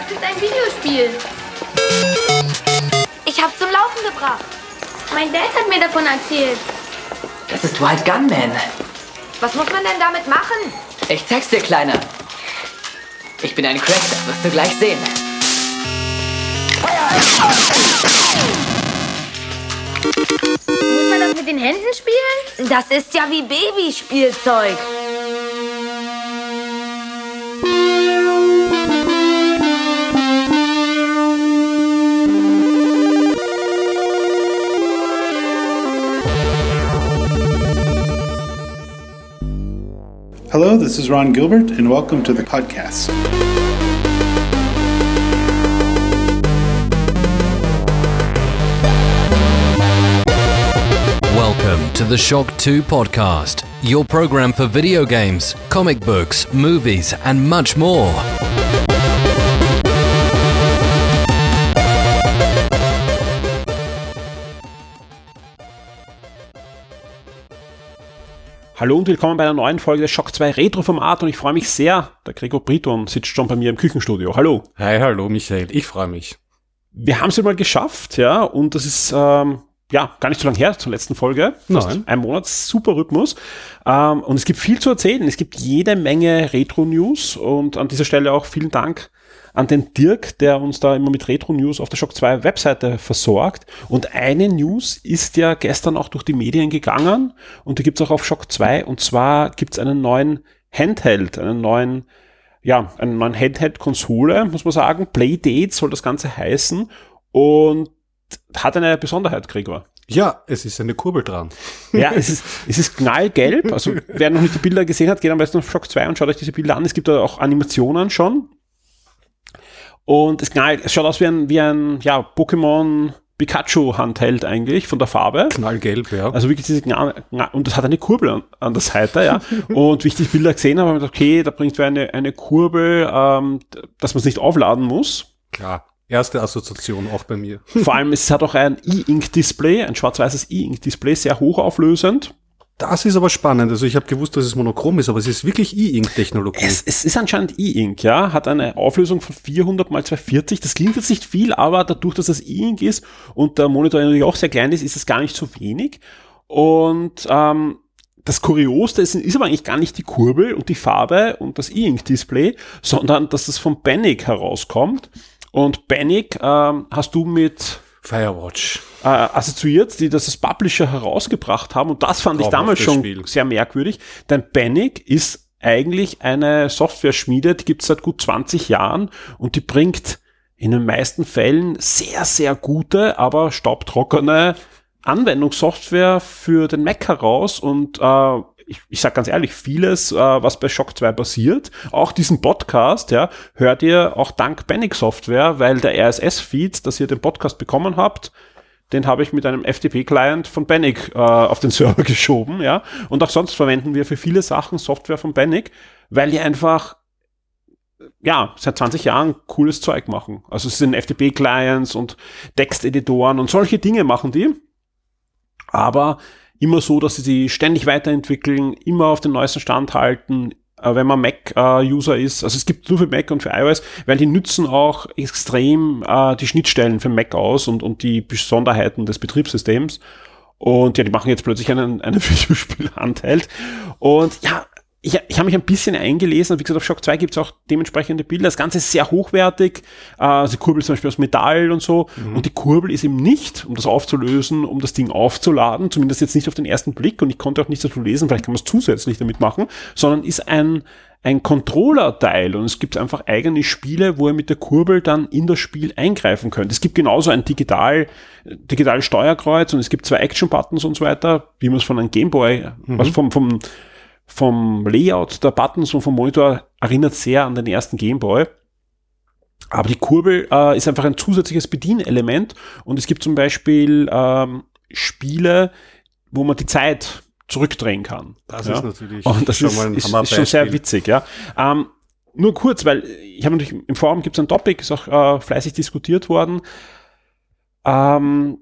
Das ist ein Videospiel. Ich hab's zum Laufen gebracht. Mein Dad hat mir davon erzählt. Das ist Wild Gunman. Was muss man denn damit machen? Ich zeig's dir, Kleiner. Ich bin ein Crack, das wirst du gleich sehen. Muss man das mit den Händen spielen? Das ist ja wie Babyspielzeug. This is Ron Gilbert, and welcome to the podcast. Welcome to the Shock 2 podcast, your program for video games, comic books, movies, and much more. Hallo und willkommen bei einer neuen Folge des Shock 2 Retro-Format und ich freue mich sehr. Der Gregor Briton sitzt schon bei mir im Küchenstudio. Hallo. Hi, hallo Michael, ich freue mich. Wir haben es mal geschafft, ja, und das ist ähm, ja gar nicht so lange her zur letzten Folge. Nein. Ein Monat, super Rhythmus. Ähm, und es gibt viel zu erzählen. Es gibt jede Menge Retro-News und an dieser Stelle auch vielen Dank an den Dirk, der uns da immer mit Retro-News auf der Shock 2 Webseite versorgt. Und eine News ist ja gestern auch durch die Medien gegangen und die gibt's auch auf Shock 2 und zwar gibt's einen neuen Handheld, einen neuen, ja, einen neuen Handheld-Konsole, muss man sagen. Playdate soll das Ganze heißen und hat eine Besonderheit, Gregor. Ja, es ist eine Kurbel dran. Ja, es ist, es ist knallgelb. Also wer noch nicht die Bilder gesehen hat, geht am besten auf Shock 2 und schaut euch diese Bilder an. Es gibt da auch Animationen schon. Und es knallt, es schaut aus wie ein, wie ein ja, Pokémon Pikachu Handheld eigentlich von der Farbe. Knallgelb, ja. Also wirklich diese Gna und das hat eine Kurbel an, an der Seite, ja. und wie ich die Bilder gesehen habe, habe ich gedacht, okay, da bringt wir eine, eine Kurbel, ähm, dass man es nicht aufladen muss. Klar. Erste Assoziation auch bei mir. Vor allem, es hat auch ein E-Ink-Display, ein schwarz-weißes E-Ink-Display, sehr hochauflösend. Das ist aber spannend. Also ich habe gewusst, dass es monochrom ist, aber es ist wirklich E-Ink-Technologie. Es, es ist anscheinend E-Ink, ja, hat eine Auflösung von 400 mal 240. Das klingt jetzt nicht viel, aber dadurch, dass es E-Ink ist und der Monitor natürlich auch sehr klein ist, ist es gar nicht so wenig. Und ähm, das Kuriosste ist, ist aber eigentlich gar nicht die Kurbel und die Farbe und das E-Ink-Display, sondern dass das von Bannick herauskommt. Und Bannick ähm, hast du mit Firewatch. Äh, assoziiert, die das als Publisher herausgebracht haben. Und das fand ich damals schon Spiel. sehr merkwürdig, denn Bannick ist eigentlich eine Software-Schmiede, die gibt es seit gut 20 Jahren und die bringt in den meisten Fällen sehr, sehr gute, aber staubtrockene Anwendungssoftware für den Mac heraus und äh, ich, ich sage ganz ehrlich, vieles, äh, was bei Shock 2 passiert, auch diesen Podcast, ja, hört ihr auch dank Bannick Software, weil der RSS-Feed, dass ihr den Podcast bekommen habt, den habe ich mit einem FTP-Client von Bannick äh, auf den Server geschoben, ja. Und auch sonst verwenden wir für viele Sachen Software von Bannick, weil die einfach ja, seit 20 Jahren cooles Zeug machen. Also es sind FTP-Clients und Texteditoren und solche Dinge machen die. Aber immer so, dass sie sie ständig weiterentwickeln, immer auf den neuesten Stand halten, äh, wenn man Mac-User ist. Also es gibt nur für Mac und für iOS, weil die nützen auch extrem äh, die Schnittstellen für Mac aus und, und die Besonderheiten des Betriebssystems. Und ja, die machen jetzt plötzlich einen, einen Videospiel-Handheld. Und ja, ich, ich habe mich ein bisschen eingelesen, wie gesagt, auf Shock 2 gibt es auch dementsprechende Bilder. Das Ganze ist sehr hochwertig. Äh, die Kurbel ist zum Beispiel aus Metall und so. Und die Kurbel ist eben nicht, um das aufzulösen, um das Ding aufzuladen, zumindest jetzt nicht auf den ersten Blick. Und ich konnte auch nicht dazu lesen, vielleicht kann man es zusätzlich damit machen, sondern ist ein, ein Controller-Teil. Und es gibt einfach eigene Spiele, wo ihr mit der Kurbel dann in das Spiel eingreifen könnt. Es gibt genauso ein digital, digital Steuerkreuz und es gibt zwei Action-Buttons und so weiter, wie man es von einem Gameboy, also vom, vom, vom Layout der Buttons und vom Monitor erinnert sehr an den ersten Gameboy. Aber die Kurbel äh, ist einfach ein zusätzliches Bedienelement und es gibt zum Beispiel ähm, Spiele, wo man die Zeit zurückdrehen kann. Das ja? ist natürlich und das schon ist, mal ein ist, ist schon sehr witzig, ja. Ähm, nur kurz, weil ich habe natürlich im Forum gibt es ein Topic, ist auch äh, fleißig diskutiert worden. Ähm,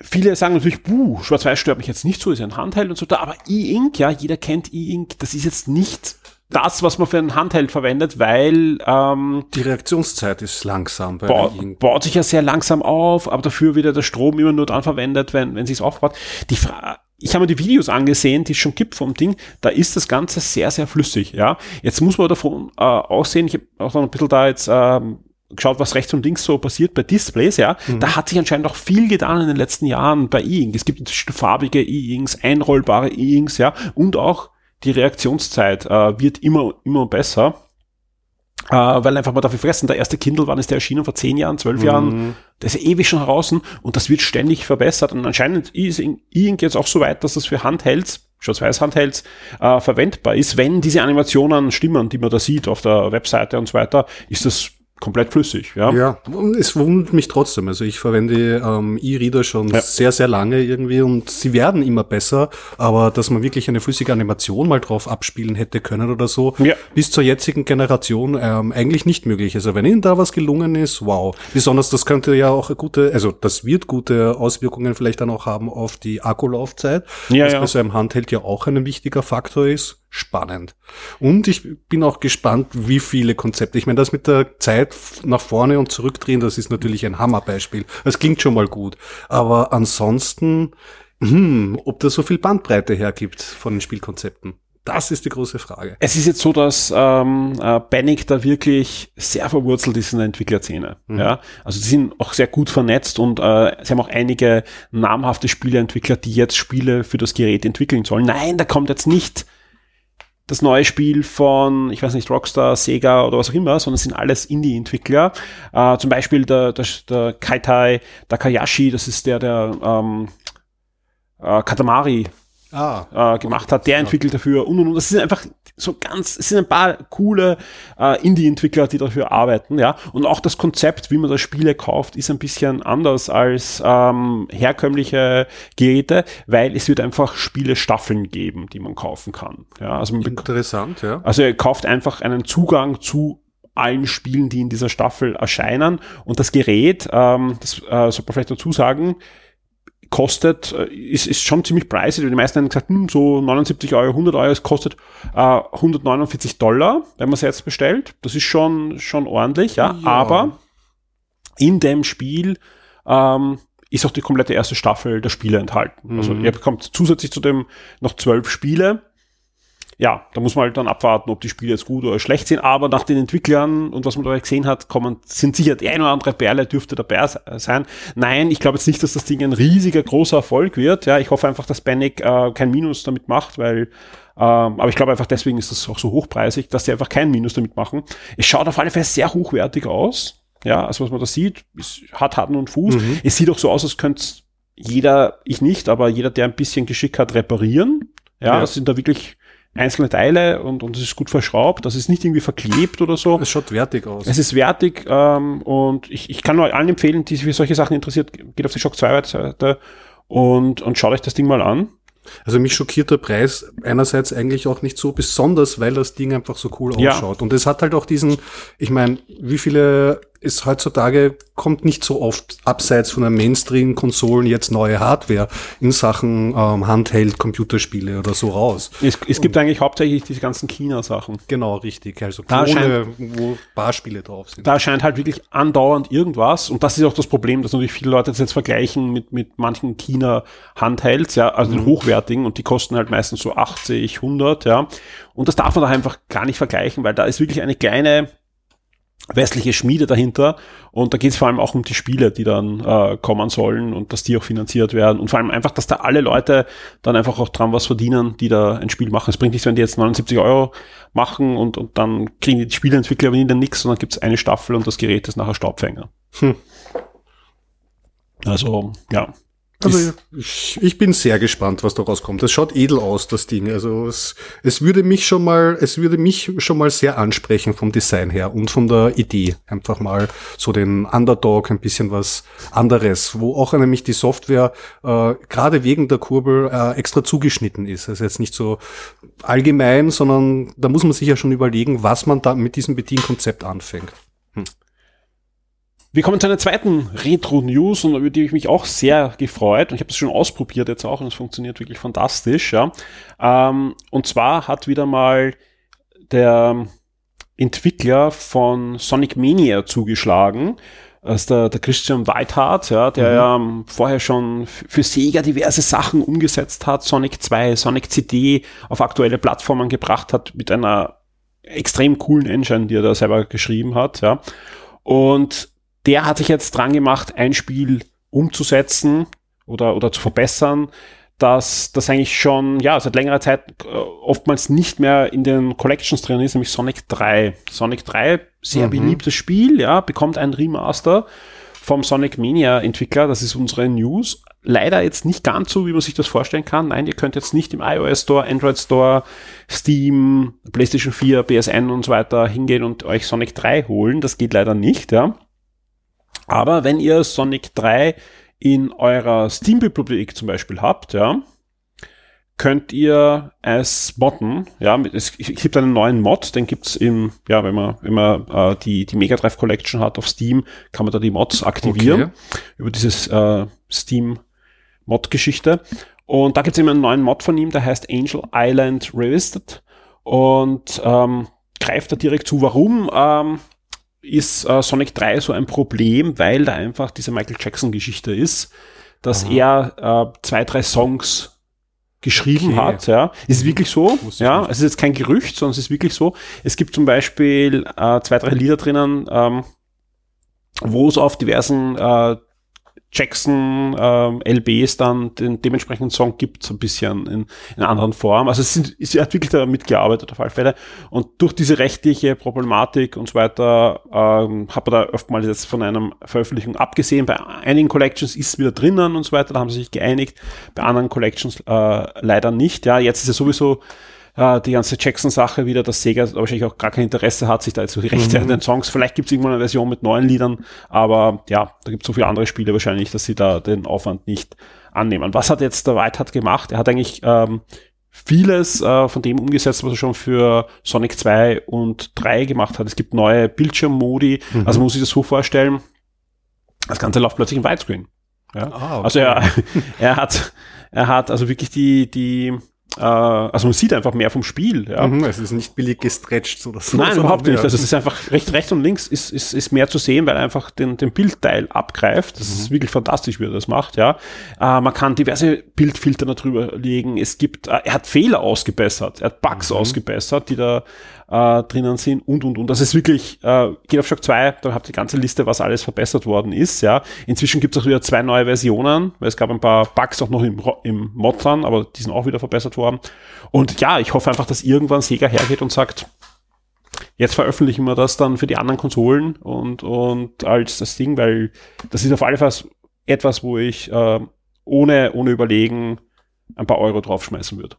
viele sagen natürlich, buh, Schwarz-Weiß stört mich jetzt nicht so, ist ja ein Handheld und so, da, aber E-Ink, ja, jeder kennt E-Ink, das ist jetzt nicht das, was man für ein Handheld verwendet, weil ähm, Die Reaktionszeit ist langsam bei ba einem baut sich ja sehr langsam auf, aber dafür wird ja der Strom immer nur dann verwendet, wenn, wenn sich's aufbaut. Die Fra ich habe mir die Videos angesehen, die es schon gibt vom Ding, da ist das Ganze sehr, sehr flüssig, ja. Jetzt muss man davon äh, aussehen, ich habe auch noch ein bisschen da jetzt ähm, geschaut, was rechts und links so passiert bei Displays, ja. Da hat sich anscheinend auch viel getan in den letzten Jahren bei E-Ink. Es gibt farbige E-Inks, einrollbare E-Inks, ja, und auch die Reaktionszeit äh, wird immer, immer besser. Äh, weil einfach mal dafür fressen, der erste Kindle, wann ist der erschienen? Vor zehn Jahren, zwölf Jahren? Der ist ja ewig schon draußen und das wird ständig verbessert. Und anscheinend ist E-Ink jetzt auch so weit, dass das für Handhelds, Schwarz-Weiß-Handhelds, äh, verwendbar ist. Wenn diese Animationen stimmen, die man da sieht auf der Webseite und so weiter, ist das komplett flüssig. Ja, Ja, es wundert mich trotzdem. Also ich verwende ähm, E-Reader schon Ja. sehr, sehr lange irgendwie und sie werden immer besser, aber dass man wirklich eine flüssige Animation mal drauf abspielen hätte können oder so, Ja. bis zur jetzigen Generation ähm, eigentlich nicht möglich. Also wenn Ihnen da was gelungen ist, wow. Besonders das könnte ja auch eine gute, also das wird gute Auswirkungen vielleicht dann auch haben auf die Akkulaufzeit, Ja, was ja. bei so einem Handheld ja auch ein wichtiger Faktor ist. Spannend. Und ich bin auch gespannt, wie viele Konzepte. Ich meine, das mit der Zeit nach vorne und zurückdrehen, das ist natürlich ein Hammerbeispiel. Das klingt schon mal gut. Aber ansonsten, hm, ob das so viel Bandbreite hergibt von den Spielkonzepten, das ist die große Frage. Es ist jetzt so, dass ähm, äh, Panic da wirklich sehr verwurzelt ist in der Entwicklerszene. Ja, also die sind auch sehr gut vernetzt und äh, sie haben auch einige namhafte Spieleentwickler, die jetzt Spiele für das Gerät entwickeln sollen. Nein, da kommt jetzt nicht das neue Spiel von, ich weiß nicht, Rockstar, Sega oder was auch immer, sondern es sind alles Indie-Entwickler. Äh, zum Beispiel der, der, der Kaitai Takayashi, das ist der, der ähm, äh, Katamari Ah, äh, gemacht hat, der entwickelt dafür und und und. Das sind einfach so ganz, es sind ein paar coole äh, Indie-Entwickler, die dafür arbeiten, ja. Und auch das Konzept, wie man da Spiele kauft, ist ein bisschen anders als ähm, herkömmliche Geräte, weil es wird einfach Spiele-Staffeln geben, die man kaufen kann. Ja, also man interessant, ja. also ihr kauft einfach einen Zugang zu allen Spielen, die in dieser Staffel erscheinen. Und das Gerät, ähm, das äh, sollte man vielleicht dazu sagen, kostet, äh, ist, ist schon ziemlich preisig. Die meisten haben gesagt, hm, so 79 Euro, 100 Euro, es kostet äh, 149 Dollar, wenn man es jetzt bestellt. Das ist schon, schon ordentlich, ja. Ja. Aber in dem Spiel ähm, ist auch die komplette erste Staffel der Spiele enthalten. Also Mhm. ihr bekommt zusätzlich zu dem noch zwölf Spiele. Ja, da muss man halt dann abwarten, ob die Spiele jetzt gut oder schlecht sind. Aber nach den Entwicklern und was man da gesehen hat, kommen, sind sicher die eine oder andere Perle dürfte dabei se- sein. Nein, ich glaube jetzt nicht, dass das Ding ein riesiger, großer Erfolg wird. Ja, ich hoffe einfach, dass Panic äh, kein Minus damit macht, weil ähm, aber ich glaube einfach deswegen ist das auch so hochpreisig, dass sie einfach kein Minus damit machen. Es schaut auf alle Fälle sehr hochwertig aus. Ja, also was man da sieht, ist, hat Hand und Fuß. Es sieht auch so aus, als könnte jeder, ich nicht, aber jeder, der ein bisschen Geschick hat, reparieren. Ja, Ja. es sind da wirklich einzelne Teile und, und es ist gut verschraubt. Das ist nicht irgendwie verklebt oder so. Es schaut wertig aus. Es ist wertig ähm, und ich, ich kann nur allen empfehlen, die sich für solche Sachen interessiert, geht auf die Shock 2 Seite und, und schaut euch das Ding mal an. Also mich schockiert der Preis einerseits eigentlich auch nicht so besonders, weil das Ding einfach so cool Ja. ausschaut. Und es hat halt auch diesen, ich meine, wie viele ist heutzutage, kommt nicht so oft abseits von den Mainstream-Konsolen jetzt neue Hardware in Sachen ähm, Handheld-Computerspiele oder so raus. Es, es gibt eigentlich hauptsächlich diese ganzen China-Sachen. Genau, richtig. Also Da Klone, wo Barspiele drauf sind. Da scheint halt wirklich andauernd irgendwas. Und das ist auch das Problem, dass natürlich viele Leute das jetzt vergleichen mit, mit manchen China-Handhelds, ja, also den hochwertigen, und die kosten halt meistens so 80, 100, ja. Und das darf man da einfach gar nicht vergleichen, weil da ist wirklich eine kleine westliche Schmiede dahinter. Und da geht es vor allem auch um die Spiele, die dann äh, kommen sollen und dass die auch finanziert werden. Und vor allem einfach, dass da alle Leute dann einfach auch dran was verdienen, die da ein Spiel machen. Es bringt nichts, wenn die jetzt 79 Euro machen und, und dann kriegen die Spieleentwickler aber nie dann nichts, sondern gibt es eine Staffel und das Gerät ist nachher Staubfänger. Hm. Also, ja. Also ich, ich bin sehr gespannt, was da rauskommt. Es schaut edel aus, das Ding. Also es, es würde mich schon mal, es würde mich schon mal sehr ansprechen vom Design her und von der Idee. Einfach mal so den Underdog, ein bisschen was anderes, wo auch nämlich die Software äh, gerade wegen der Kurbel äh, extra zugeschnitten ist. Also jetzt nicht so allgemein, sondern da muss man sich ja schon überlegen, was man da mit diesem Bedienkonzept anfängt. Wir kommen zu einer zweiten Retro-News und über die ich mich auch sehr gefreut und ich habe das schon ausprobiert jetzt auch und es funktioniert wirklich fantastisch. Ja. Ähm, und zwar hat wieder mal der Entwickler von Sonic Mania zugeschlagen. Das ist der, der Christian Whitehart, ja, der Mhm. ja ähm, vorher schon für Sega diverse Sachen umgesetzt hat, Sonic 2, Sonic CD auf aktuelle Plattformen gebracht hat mit einer extrem coolen Engine, die er da selber geschrieben hat, ja. Und der hat sich jetzt dran gemacht, ein Spiel umzusetzen oder, oder zu verbessern, dass das eigentlich schon, ja, seit längerer Zeit äh, oftmals nicht mehr in den Collections drin ist, nämlich Sonic 3. Sonic 3, sehr Mhm. beliebtes Spiel, ja, bekommt ein Remaster vom Sonic Mania Entwickler, das ist unsere News. Leider jetzt nicht ganz so, wie man sich das vorstellen kann. Nein, ihr könnt jetzt nicht im iOS Store, Android Store, Steam, PlayStation 4, PSN und so weiter hingehen und euch Sonic 3 holen. Das geht leider nicht, ja. Aber wenn ihr Sonic 3 in eurer Steam-Bibliothek zum Beispiel habt, ja, könnt ihr es modden. Ja, es, gibt einen neuen Mod, den gibt's im, ja, wenn man, wenn man äh, die, die Mega Drive Collection hat auf Steam, kann man da die Mods aktivieren Okay. über dieses äh, Steam Mod-Geschichte. Und da gibt's eben einen neuen Mod von ihm, der heißt Angel Island Revisited und ähm, greift da direkt zu. Warum ähm, ist äh, Sonic 3 so ein Problem? Weil da einfach diese Michael Jackson-Geschichte ist, dass er äh, zwei, drei Songs geschrieben Okay. hat, ja. Ist wirklich so, ja. Es ist jetzt kein Gerücht, sondern es ist wirklich so. Es gibt zum Beispiel äh, zwei, drei Lieder drinnen, ähm, wo es auf diversen äh, Jackson ähm, LBs dann den dementsprechenden Song gibt, so ein bisschen in, in anderen Form. Also es sind, es hat wirklich da mitgearbeitet auf alle Fälle. Und durch diese rechtliche Problematik und so weiter ähm, hat man da oftmals jetzt von einer Veröffentlichung abgesehen. Bei einigen Collections ist es wieder drinnen und so weiter, da haben sie sich geeinigt. Bei anderen Collections äh, leider nicht. Ja, jetzt ist es sowieso äh, die ganze Jackson-Sache wieder, dass Sega wahrscheinlich auch gar kein Interesse hat, sich da jetzt so die Rechte an den Songs. Vielleicht gibt es irgendwann eine Version mit neuen Liedern, aber ja, da gibt es so viele andere Spiele wahrscheinlich, dass sie da den Aufwand nicht annehmen. Was hat jetzt der Whitehart gemacht? Er hat eigentlich ähm, vieles äh, von dem umgesetzt, was er schon für Sonic 2 und 3 gemacht hat. Es gibt neue Bildschirmmodi, also man muss sich das so vorstellen, das Ganze läuft plötzlich in Widescreen. Ja? Ah, okay. Also er, er hat, er hat also wirklich die, die, also man sieht einfach mehr vom Spiel. Ja. Mhm, es ist nicht billig gestretched oder so. Nein, überhaupt nicht. Also es ist einfach recht, rechts und links ist, ist, ist mehr zu sehen, weil er einfach den, den Bildteil abgreift. Das ist wirklich fantastisch, wie er das macht, ja. Äh, man kann diverse Bildfilter darüber legen. Es gibt, äh, er hat Fehler ausgebessert, er hat Bugs ausgebessert, die da äh, drinnen sind und und und. Das ist wirklich, äh, geht auf Shock 2, da habt ihr die ganze Liste, was alles verbessert worden ist, ja. Inzwischen gibt es auch wieder zwei neue Versionen, weil es gab ein paar Bugs auch noch im, im Mod dran, aber die sind auch wieder verbessert worden. Und ja, ich hoffe einfach, dass irgendwann Sega hergeht und sagt, jetzt veröffentlichen wir das dann für die anderen Konsolen und, und als das Ding, weil das ist auf alle Fälle etwas, wo ich äh, ohne, ohne Überlegen ein paar Euro draufschmeißen würde.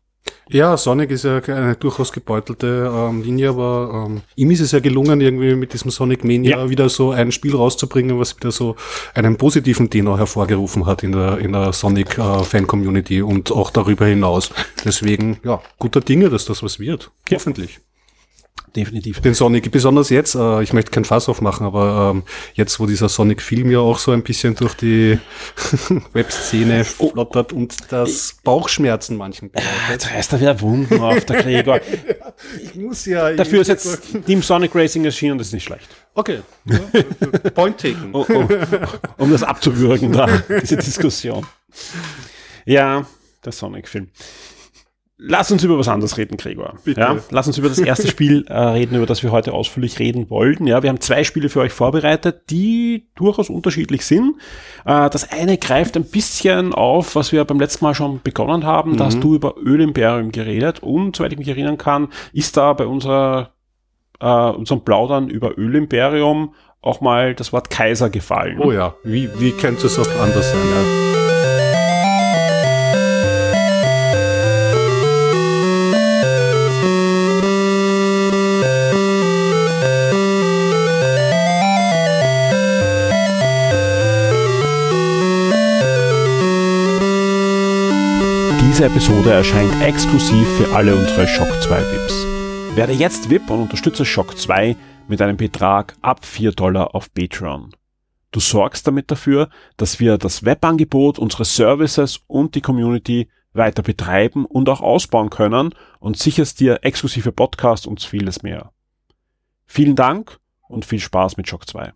Ja, Sonic ist ja eine durchaus gebeutelte ähm, Linie, aber ähm, ihm ist es ja gelungen, irgendwie mit diesem Sonic Mania Ja. wieder so ein Spiel rauszubringen, was wieder so einen positiven Tenor hervorgerufen hat in der, in der Sonic äh, und auch darüber hinaus. Deswegen, ja, guter Dinge, dass das was wird. Ja. Hoffentlich. Definitiv. Den Sonic, besonders jetzt, äh, ich möchte kein Fass aufmachen, aber ähm, jetzt, wo dieser Sonic-Film ja auch so ein bisschen durch die Webszene flottert und das Bauchschmerzen manchen bereitet. Jetzt reißt er wieder Wunden auf, der Gregor. Ich muss ja. Dafür ist jetzt Team Sonic Racing erschienen und das ist nicht schlecht. Okay. Point taken. Oh, oh, um das abzuwürgen, da, diese Diskussion. Ja, der Sonic-Film. Lass uns über was anderes reden, Gregor. Bitte. Ja, lass uns über das erste Spiel äh, reden, über das wir heute ausführlich reden wollten. Ja, wir haben zwei Spiele für euch vorbereitet, die durchaus unterschiedlich sind. Äh, das eine greift ein bisschen auf, was wir beim letzten Mal schon begonnen haben. Da hast du über Ölimperium geredet und, soweit ich mich erinnern kann, ist da bei unserer, äh, unserem Plaudern über Ölimperium auch mal das Wort Kaiser gefallen. Oh ja, wie, wie könnte es auch anders sein? Ja. Diese Episode erscheint exklusiv für alle unsere Shock 2 VIPs. Werde jetzt VIP und unterstütze Shock 2 mit einem Betrag ab 4 Dollar auf Patreon. Du sorgst damit dafür, dass wir das Webangebot, unsere Services und die Community weiter betreiben und auch ausbauen können und sicherst dir exklusive Podcasts und vieles mehr. Vielen Dank und viel Spaß mit Shock 2.